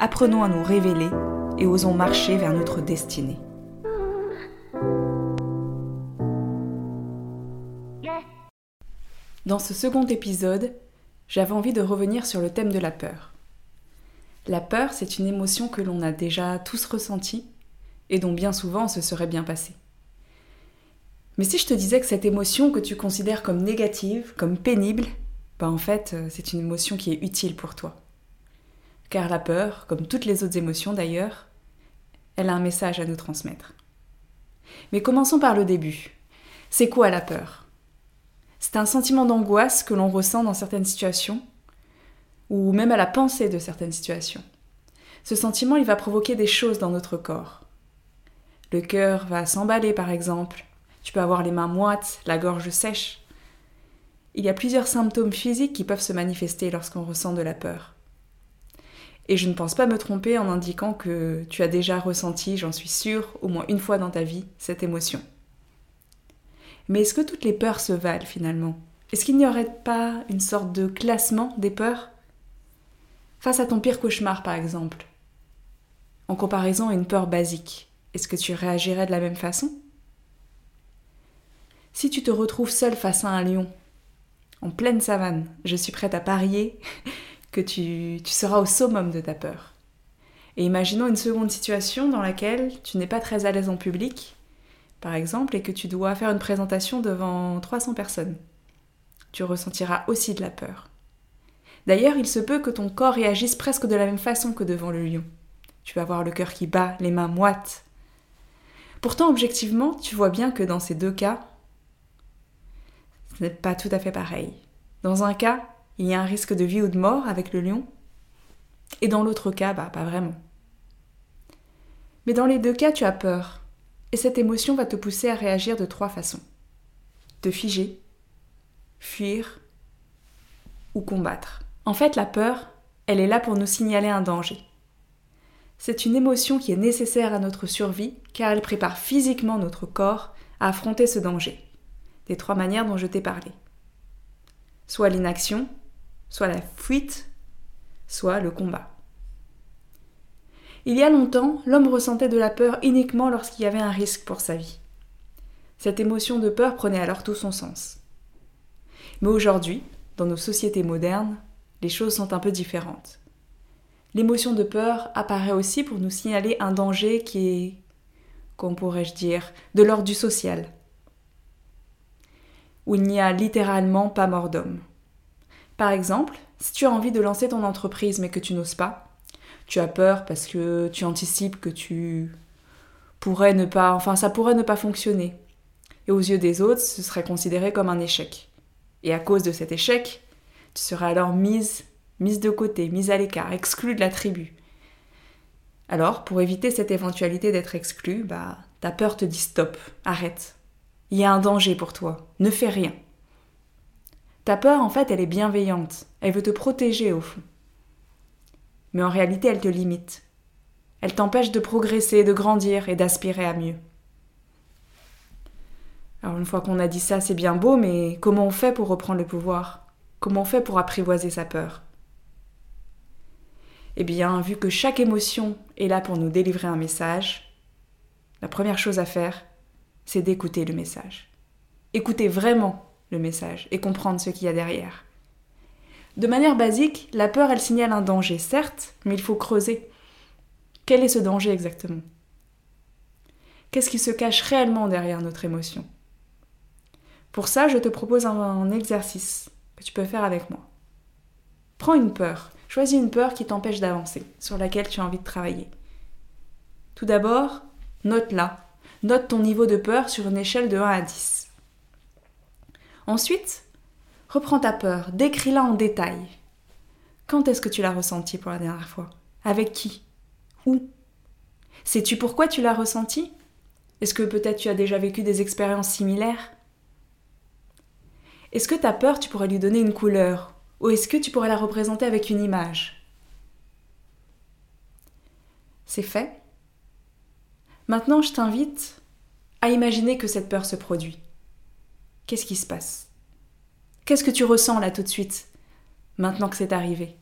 apprenons à nous révéler et osons marcher vers notre destinée. Dans ce second épisode, j'avais envie de revenir sur le thème de la peur. La peur, c'est une émotion que l'on a déjà tous ressentie et dont bien souvent ce serait bien passé. Mais si je te disais que cette émotion que tu considères comme négative, comme pénible, bah en fait, euh, c'est une émotion qui est utile pour toi car la peur, comme toutes les autres émotions d'ailleurs, elle a un message à nous transmettre. Mais commençons par le début. C'est quoi la peur? C'est un sentiment d'angoisse que l'on ressent dans certaines situations, ou même à la pensée de certaines situations. Ce sentiment, il va provoquer des choses dans notre corps. Le cœur va s'emballer par exemple, tu peux avoir les mains moites, la gorge sèche. Il y a plusieurs symptômes physiques qui peuvent se manifester lorsqu'on ressent de la peur. Et je ne pense pas me tromper en indiquant que tu as déjà ressenti, j'en suis sûre, au moins une fois dans ta vie, cette émotion. Mais est-ce que toutes les peurs se valent finalement? Est-ce qu'il n'y aurait pas une sorte de classement des peurs? Face à ton pire cauchemar par exemple, en comparaison à une peur basique, est-ce que tu réagirais de la même façon? Si tu te retrouves seul face à un lion, en pleine savane, je suis prête à parier que tu, seras au summum de ta peur. Et imaginons une seconde situation dans laquelle tu n'es pas très à l'aise en public, par exemple, et que tu dois faire une présentation devant 300 personnes. Tu ressentiras aussi de la peur. D'ailleurs, il se peut que ton corps réagisse presque de la même façon que devant le lion. Tu vas avoir le cœur qui bat, les mains moites. Pourtant, objectivement, tu vois bien que dans ces deux cas, ce n'est pas tout à fait pareil. Dans un cas, il y a un risque de vie ou de mort avec le lion. Et dans l'autre cas, bah, pas vraiment. Mais dans les deux cas, tu as peur. Et cette émotion va te pousser à réagir de trois façons. Te figer, fuir ou combattre. En fait, la peur, elle est là pour nous signaler un danger. C'est une émotion qui est nécessaire à notre survie car elle prépare physiquement notre corps à affronter ce danger. Des trois manières dont je t'ai parlé. Soit l'inaction, soit la fuite, soit le combat. Il y a longtemps, l'homme ressentait de la peur uniquement lorsqu'il y avait un risque pour sa vie. Cette émotion de peur prenait alors tout son sens. Mais aujourd'hui, dans nos sociétés modernes, les choses sont un peu différentes. L'émotion de peur apparaît aussi pour nous signaler un danger qui est, comment pourrais-je dire, de l'ordre du social, où il n'y a littéralement pas mort d'homme. Par exemple, si tu as envie de lancer ton entreprise mais que tu n'oses pas, tu as peur parce que tu anticipes que tu pourrais ne pas, enfin ça pourrait ne pas fonctionner. Et aux yeux des autres, ce serait considéré comme un échec. Et à cause de cet échec, tu seras alors mise, mise de côté, mise à l'écart, exclue de la tribu. Alors, pour éviter cette éventualité d'être exclue, bah, ta peur te dit stop, arrête. Il y a un danger pour toi, ne fais rien. Ta peur, en fait, elle est bienveillante. Elle veut te protéger au fond. Mais en réalité, elle te limite. Elle t'empêche de progresser, de grandir et d'aspirer à mieux. Alors une fois qu'on a dit ça, c'est bien beau, mais comment on fait pour reprendre le pouvoir? Comment on fait pour apprivoiser sa peur? Eh bien, vu que chaque émotion est là pour nous délivrer un message, la première chose à faire, c'est d'écouter le message. Écoutez vraiment le message et comprendre ce qu'il y a derrière. De manière basique, la peur, elle signale un danger, certes, mais il faut creuser. Quel est ce danger exactement? Qu'est-ce qui se cache réellement derrière notre émotion? Pour ça, je te propose un, exercice que tu peux faire avec moi. Prends une peur, choisis une peur qui t'empêche d'avancer, sur laquelle tu as envie de travailler. Tout d'abord, note-la. Note ton niveau de peur sur une échelle de 1 à 10. Ensuite, reprends ta peur, décris-la en détail. Quand est-ce que tu l'as ressentie pour la dernière fois? Avec qui? Où? Sais-tu pourquoi tu l'as ressenti Est-ce que peut-être tu as déjà vécu des expériences similaires? Est-ce que ta peur, tu pourrais lui donner une couleur? Ou est-ce que tu pourrais la représenter avec une image? C'est fait. Maintenant, je t'invite à imaginer que cette peur se produit. Qu'est-ce qui se passe? Qu'est-ce que tu ressens là tout de suite, maintenant que c'est arrivé?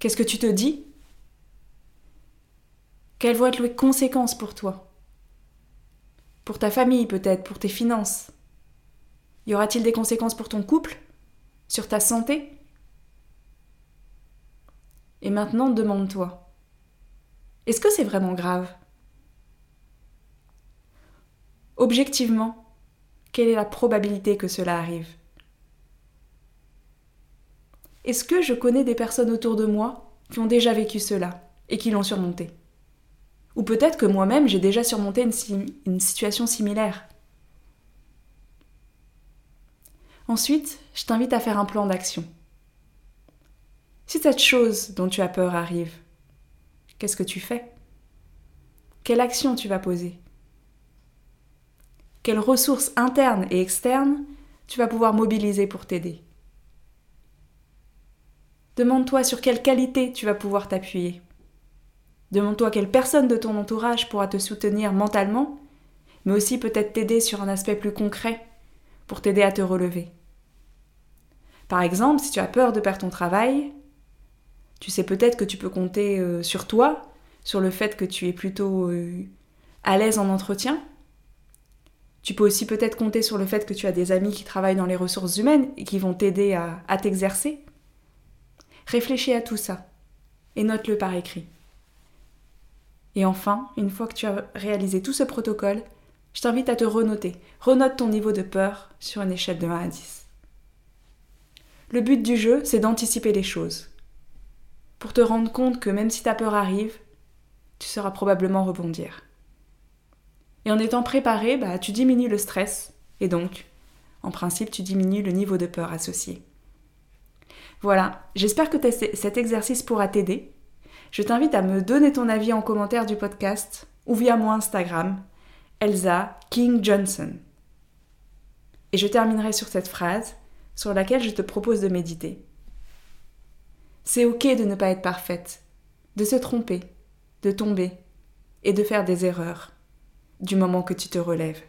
Qu'est-ce que tu te dis? Quelles vont être les conséquences pour toi? Pour ta famille peut-être, pour tes finances? Y aura-t-il des conséquences pour ton couple? Sur ta santé? Et maintenant, demande-toi, est-ce que c'est vraiment grave? Objectivement, quelle est la probabilité que cela arrive Est-ce que je connais des personnes autour de moi qui ont déjà vécu cela et qui l'ont surmonté Ou peut-être que moi-même j'ai déjà surmonté une, situation similaire Ensuite, je t'invite à faire un plan d'action. Si cette chose dont tu as peur arrive, qu'est-ce que tu fais? Quelle action tu vas poser? Quelles ressources internes et externes tu vas pouvoir mobiliser pour t'aider. Demande-toi sur quelle qualité tu vas pouvoir t'appuyer. Demande-toi quelle personne de ton entourage pourra te soutenir mentalement, mais aussi peut-être t'aider sur un aspect plus concret pour t'aider à te relever. Par exemple, si tu as peur de perdre ton travail, tu sais peut-être que tu peux compter euh, sur toi, sur le fait que tu es plutôt euh, à l'aise en entretien, tu peux aussi peut-être compter sur le fait que tu as des amis qui travaillent dans les ressources humaines et qui vont t'aider à, t'exercer. Réfléchis à tout ça et note-le par écrit. Et enfin, une fois que tu as réalisé tout ce protocole, je t'invite à te renoter. Renote ton niveau de peur sur une échelle de 1 à 10. Le but du jeu, c'est d'anticiper les choses. Pour te rendre compte que même si ta peur arrive, tu sauras probablement rebondir. Et en étant préparé, bah, tu diminues le stress et donc, en principe, tu diminues le niveau de peur associé. Voilà, j'espère que cet exercice pourra t'aider. Je t'invite à me donner ton avis en commentaire du podcast ou via mon Instagram, Elsa King Johnson. Et je terminerai sur cette phrase sur laquelle je te propose de méditer. C'est ok de ne pas être parfaite, de se tromper, de tomber et de faire des erreurs du moment que tu te relèves.